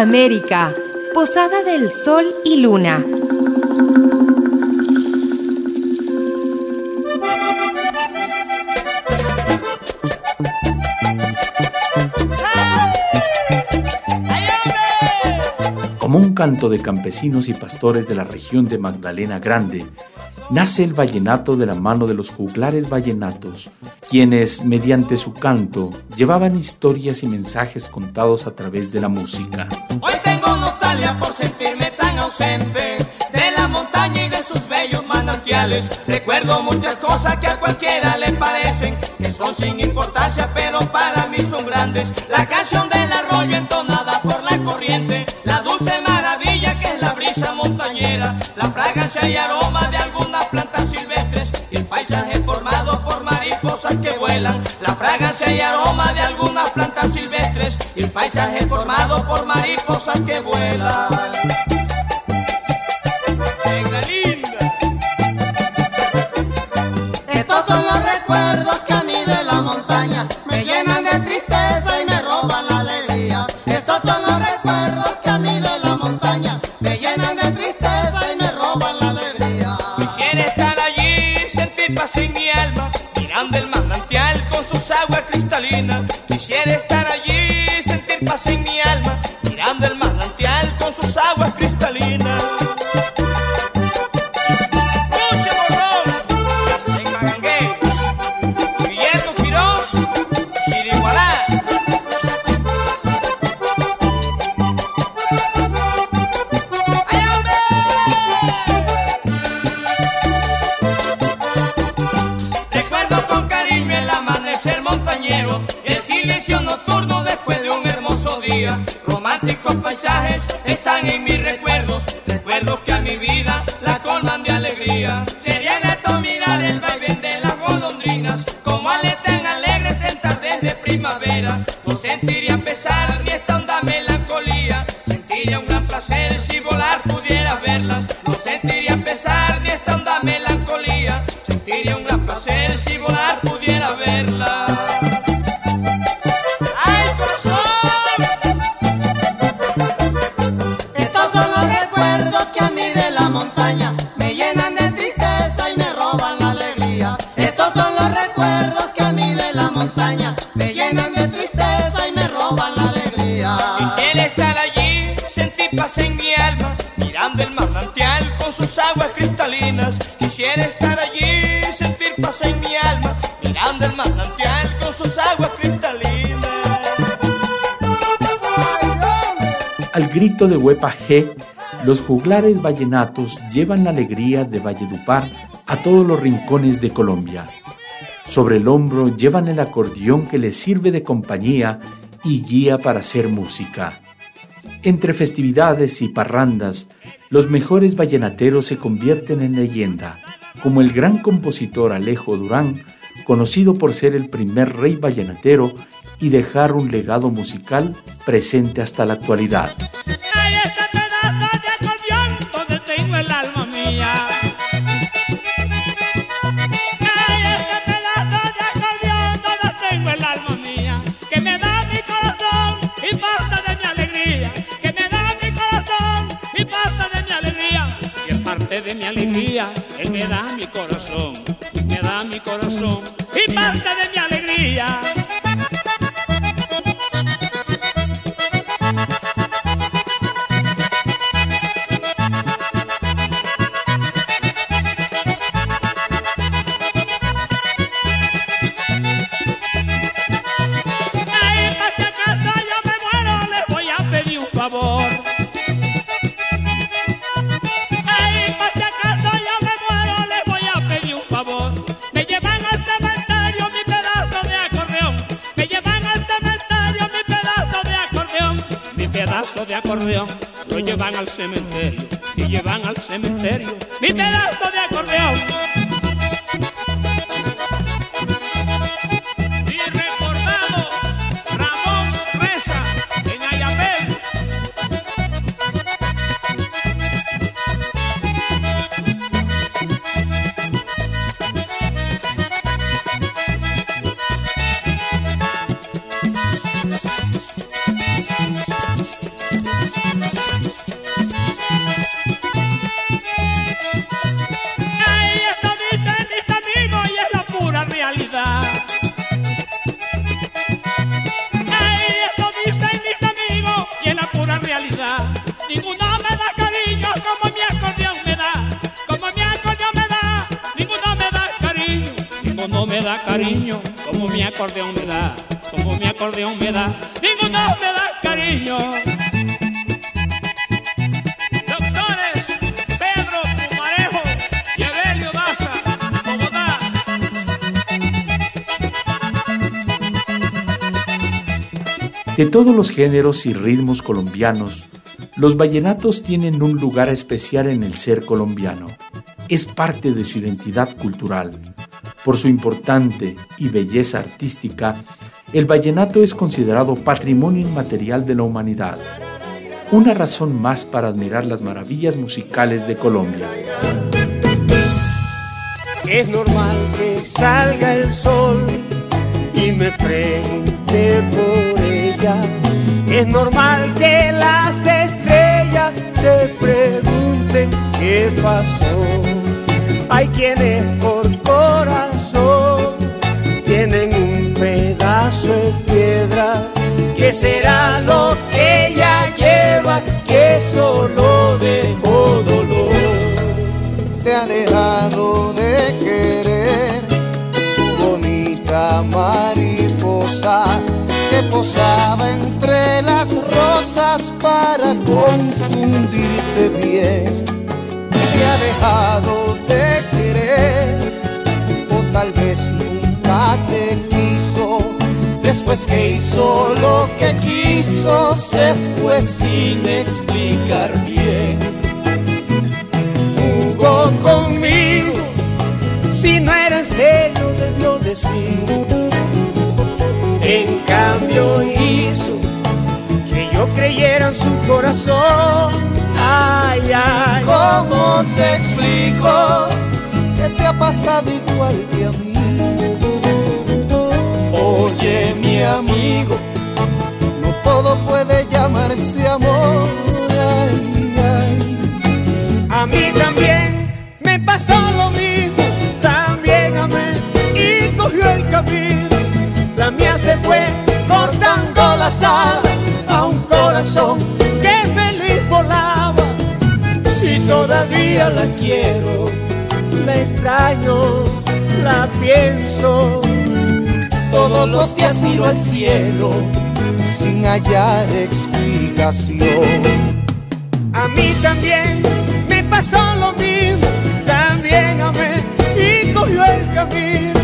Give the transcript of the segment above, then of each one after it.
América, Posada del Sol y Luna. Como un canto de campesinos y pastores de la región de Magdalena Grande, nace el vallenato de la mano de los juglares vallenatos, quienes, mediante su canto, llevaban historias y mensajes contados a través de la música. Hoy tengo nostalgia por sentirme tan ausente de la montaña y de sus bellos manantiales. Recuerdo muchas cosas que a cualquiera le parecen que son sin importancia, pero para mí son grandes. La canción del arroyo entonada por la corriente, la dulce maravilla que es la brisa montañera, la fragancia y aroma de la fragancia y aroma de algunas plantas silvestres y el paisaje formado por mariposas que vuelan. De Huepa G, los juglares vallenatos llevan la alegría de Valledupar a todos los rincones de Colombia. Sobre el hombro llevan el acordeón que les sirve de compañía y guía para hacer música. Entre festividades y parrandas, los mejores vallenateros se convierten en leyenda, como el gran compositor Alejo Durán, conocido por ser el primer rey vallenatero y dejar un legado musical presente hasta la actualidad. De mi alegría, Él me da mi corazón, me da mi corazón y parte de mi alegría. de acordeón lo llevan al cementerio y llevan al cementerio mi pedazo de acordeón. Da cariño, como mi acordeón me da, como mi acordeón me da, ninguno me da cariño. De todos los géneros y ritmos colombianos, los vallenatos tienen un lugar especial en el ser colombiano. Es parte de su identidad cultural. Por su importante y belleza artística, el vallenato es considerado patrimonio inmaterial de la humanidad. Una razón más para admirar las maravillas musicales de Colombia. Es normal que salga el sol y me pregunte por ella. Es normal que las estrellas se pregunten qué pasó. Hay quienes ¿Qué será lo que ella lleva que solo dejó dolor? te ha dejado de querer tu bonita mariposa que posaba entre las rosas para confundirte bien. Te ha dejado de querer o tal vez nunca te. Que hizo lo que quiso, se fue sin explicar bien jugó conmigo. Si no era en serio, debió decir. En cambio hizo que yo creyera en su corazón. Ay, ay, ¿Cómo te explico que te ha pasado igual que a mí? Oye, mi amigo, no todo puede llamarse amor. A mí también me pasó lo mismo. También amé y cogió el camino. La mía se fue cortando las alas a un corazón que feliz volaba. Y todavía la quiero, la extraño, la pienso. Todos los días miro al cielo sin hallar explicación. A mí también me pasó lo mismo, también amé y cogió el camino.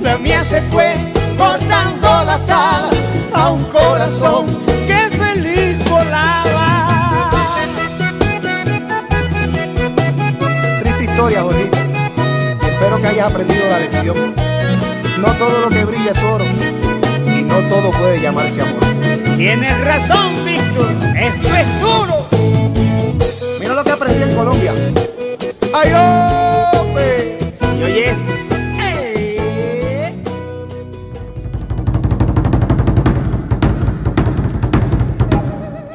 La mía se fue cortando las alas a un corazón que feliz volaba. Triste historia, Jorge. Espero que hayas aprendido la lección. No todo lo que brilla es oro y no todo puede llamarse amor. Tienes razón, Víctor, esto es duro. Mira lo que aprendí en Colombia. ¡Ay, hombre! Y oye, eh,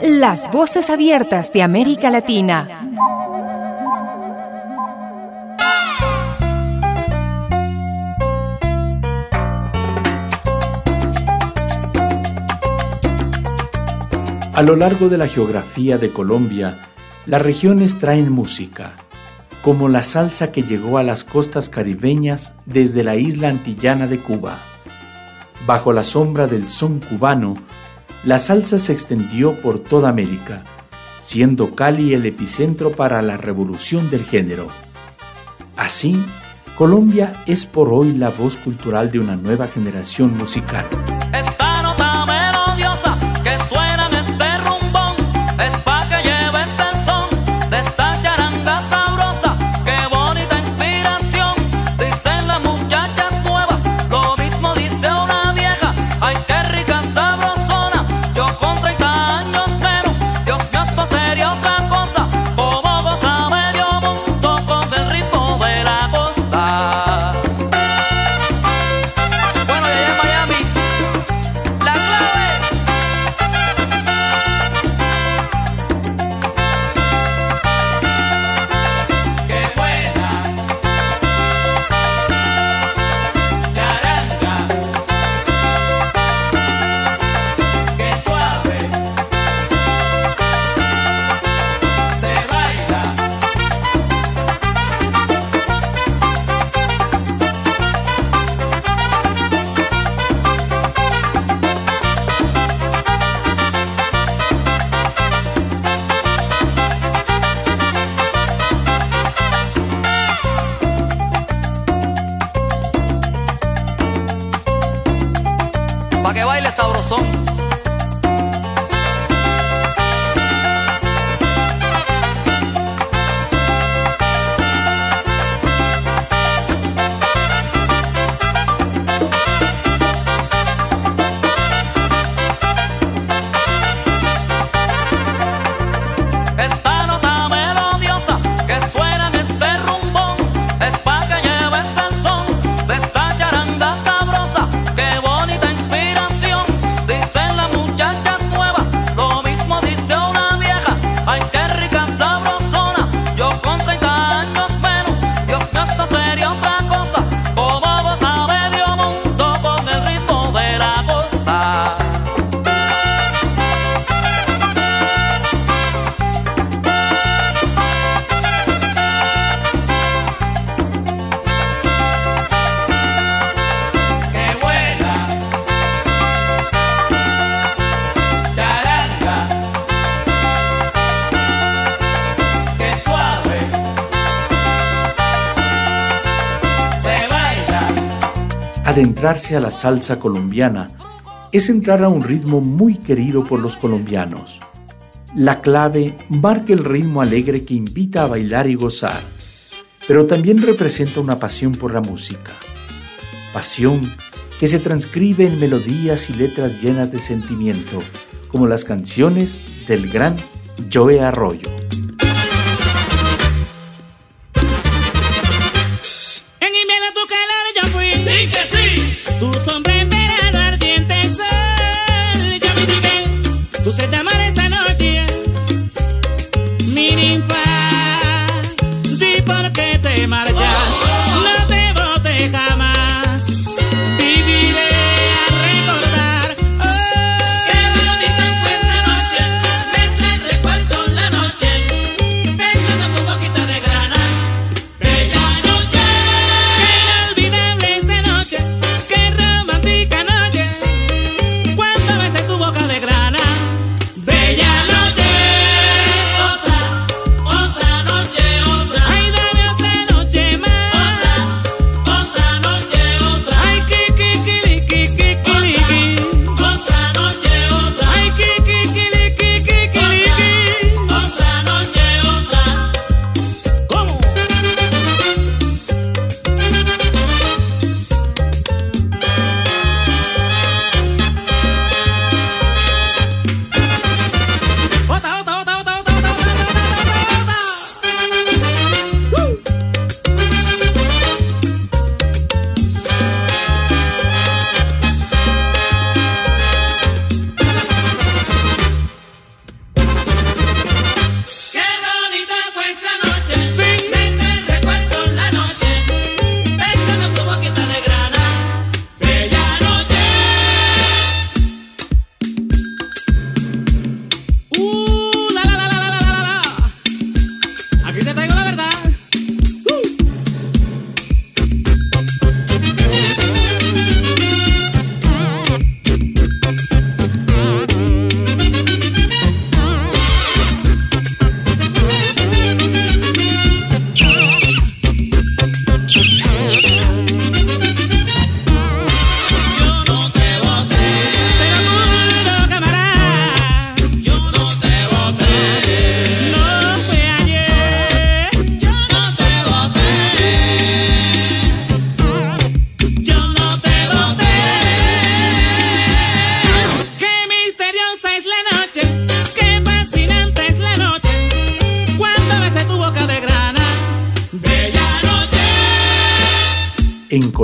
Las voces abiertas de América Latina. A lo largo de la geografía de Colombia, las regiones traen música, como la salsa que llegó a las costas caribeñas desde la isla antillana de Cuba. Bajo la sombra del son cubano, la salsa se extendió por toda América, siendo Cali el epicentro para la revolución del género. Así, Colombia es por hoy la voz cultural de una nueva generación musical. Adentrarse a la salsa colombiana es entrar a un ritmo muy querido por los colombianos. La clave marca el ritmo alegre que invita a bailar y gozar, pero también representa una pasión por la música. Pasión que se transcribe en melodías y letras llenas de sentimiento, como las canciones del gran Joe Arroyo.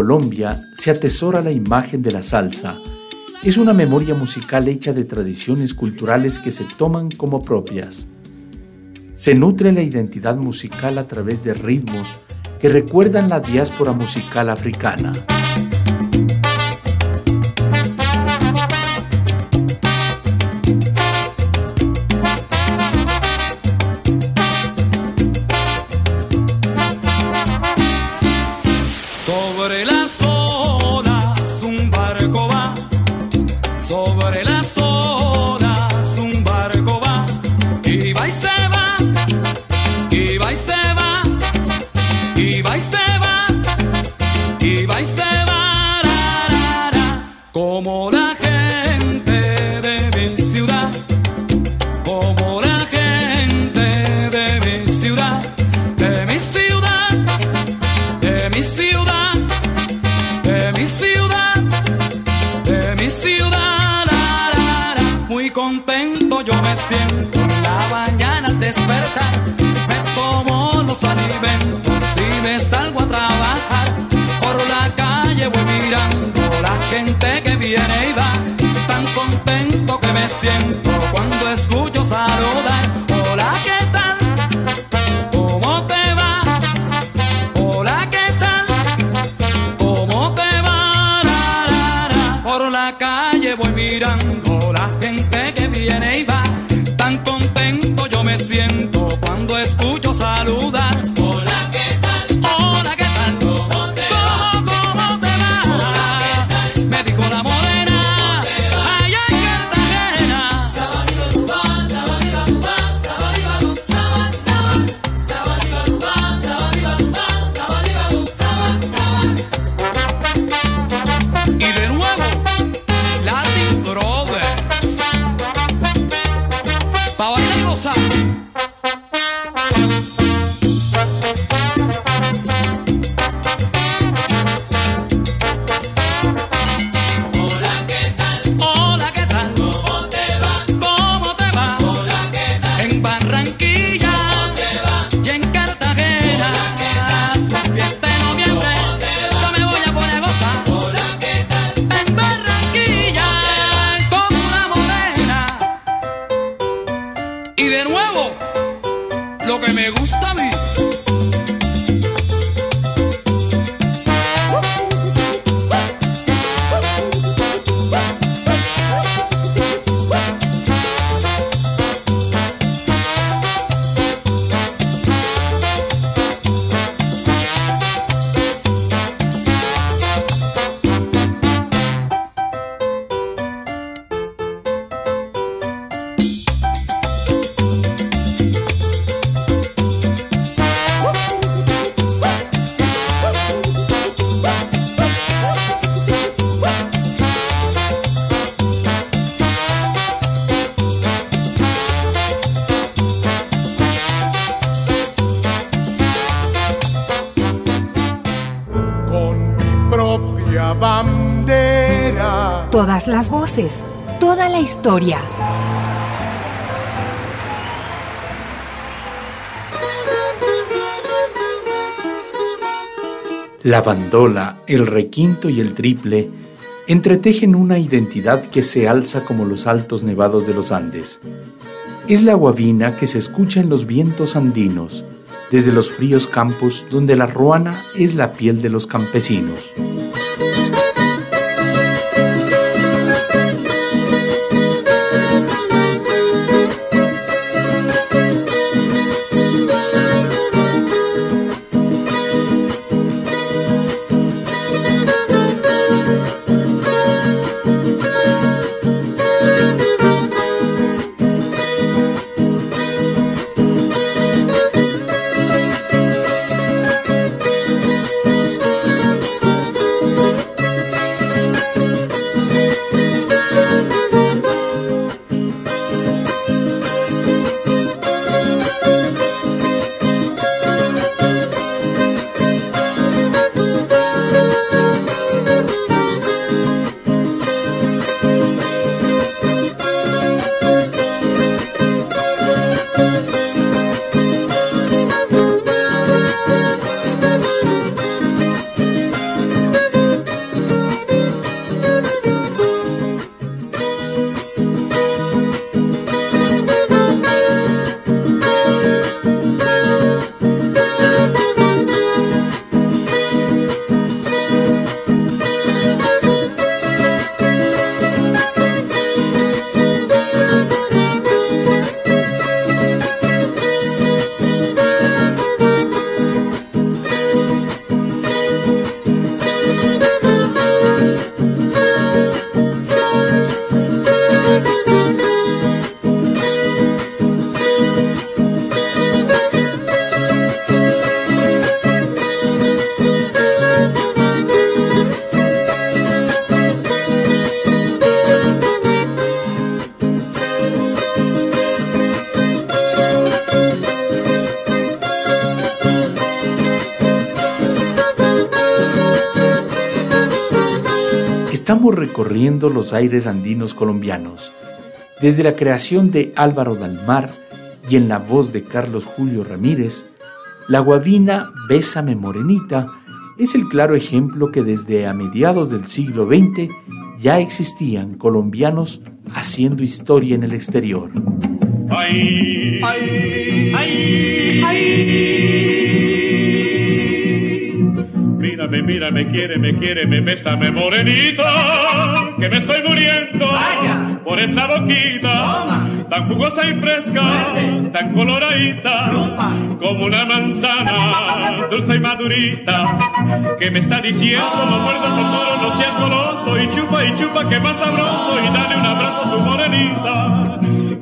Colombia se atesora la imagen de la salsa. Es una memoria musical hecha de tradiciones culturales que se toman como propias. Se nutre la identidad musical a través de ritmos que recuerdan la diáspora musical africana. bajen. Las voces, toda la historia. La bandola, el requinto y el triple entretejen una identidad que se alza como los altos nevados de los Andes. Es la guabina que se escucha en los vientos andinos, desde los fríos campos donde la ruana es la piel de los campesinos. Recorriendo los aires andinos colombianos. Desde la creación de Álvaro Dalmar y en la voz de Carlos Julio Ramírez, la guabina Bésame Morenita es el claro ejemplo que desde a mediados del siglo XX ya existían colombianos haciendo historia en el exterior. Ay, ay, ay, Mírame, mírame, quiere, me quiere, me besa, me morenito, que me estoy muriendo por esa boquita tan jugosa y fresca, tan coloradita, como una manzana, dulce y madurita, que me está diciendo, no muerdas tan duro, no seas goloso, y chupa y chupa, que más sabroso, y dale un abrazo a tu morenita.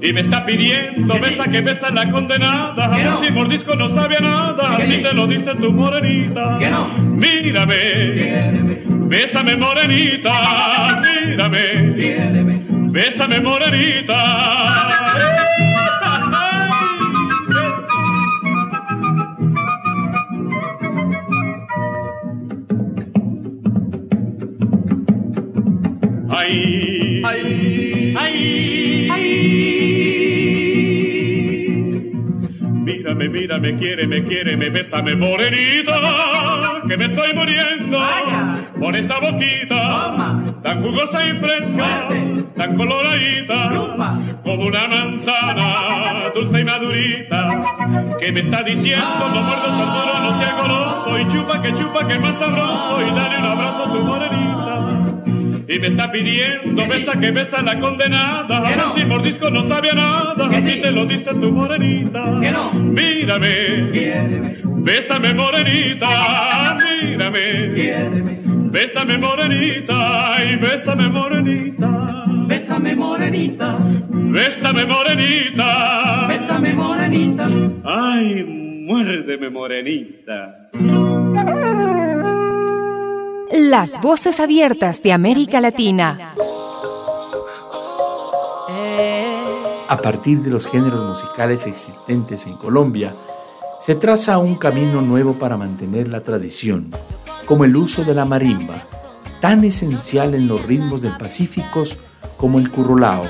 Y me está pidiendo, besa que besa la condenada, a ver si mordisco no sabía nada, así te lo dice tu morenita. Mírame, bésame morenita, mírame, bésame morenita. Ay, ay, ay, ay. Mírame, mírame, quiere, me quiere, me besa, me morenita, que me estoy muriendo por esa boquita tan jugosa y fresca, tan coloradita, como una manzana dulce y madurita, que me está diciendo no muerdas tan duro, no seas goloso, y chupa que chupa que más sabroso, y dale un abrazo a tu morenita y me está pidiendo besa que besa la condenada. A ver si mordisco no sabía nada, así te lo dice tu morenita. Mírame, bésame morenita, mírame, bésame morenita. Y bésame morenita. Bésame morenita, bésame morenita, bésame morenita. Ay, muérdeme morenita. Las voces abiertas de América Latina. A partir de los géneros musicales existentes en Colombia, se traza un camino nuevo para mantener la tradición, como el uso de la marimba, tan esencial en los ritmos del Pacífico como el currulao.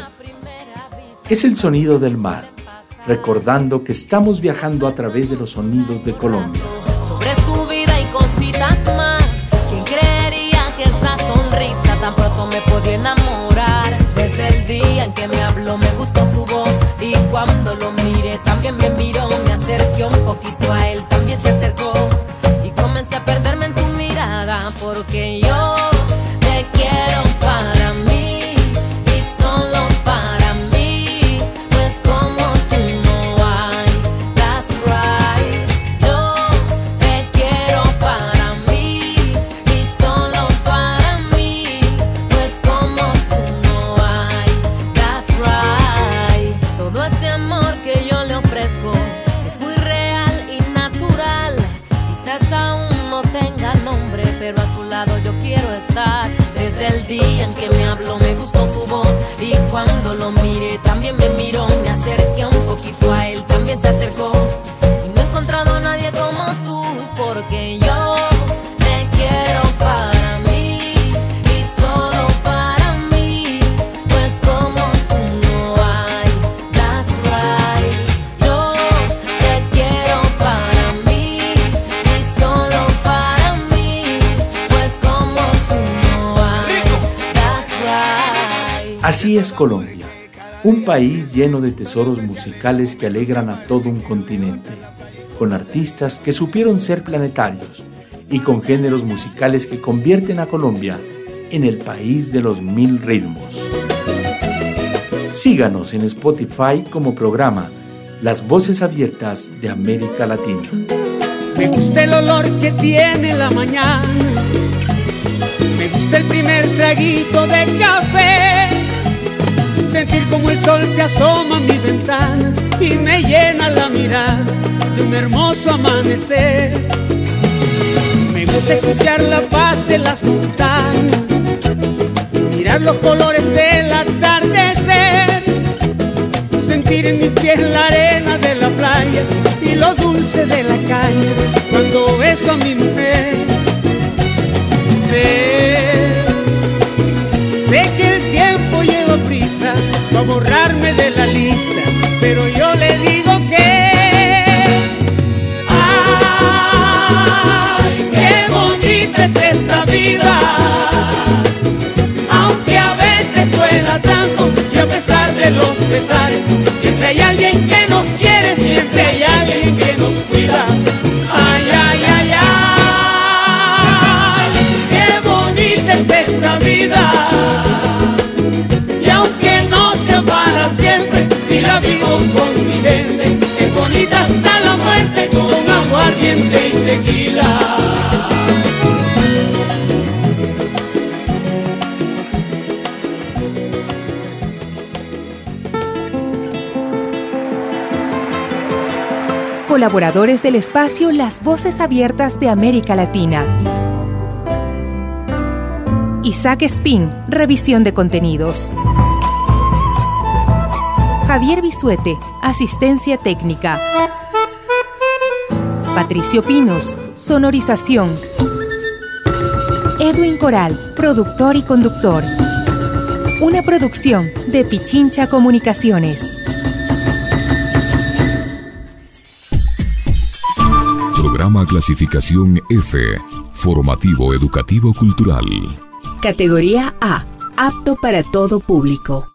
Es el sonido del mar, recordando que estamos viajando a través de los sonidos de Colombia. Que me habló me gustó su voz. Y cuando lo miré también me miró, me acerqué un poquito a él, también se acercó. Y comencé a perderme en su mirada porque yo Así es Colombia, un país lleno de tesoros musicales que alegran a todo un continente, con artistas que supieron ser planetarios y con géneros musicales que convierten a Colombia en el país de los mil ritmos. Síganos en Spotify como programa Las Voces Abiertas de América Latina. Me gusta el olor que tiene la mañana, me gusta el primer traguito de café sentir como el sol se asoma a mi ventana y me llena la mirada de un hermoso amanecer. Me gusta escuchar la paz de las montañas, mirar los colores del atardecer, sentir en mis pies la arena de la playa y lo dulce de la caña cuando beso a mi mujer. Sé a borrarme de la lista, pero yo le digo que... ¡Ay, qué bonita es esta vida! Aunque a veces duela tanto y a pesar de los pesares, siempre hay alguien que... Colaboradores del espacio Las Voces Abiertas de América Latina. Isaac Spin, revisión de contenidos. Javier Bisuete, asistencia técnica. Patricio Pinos, sonorización. Edwin Coral, productor y conductor. Una producción de Pichincha Comunicaciones. Programa clasificación F, formativo educativo cultural. Categoría A, apto para todo público.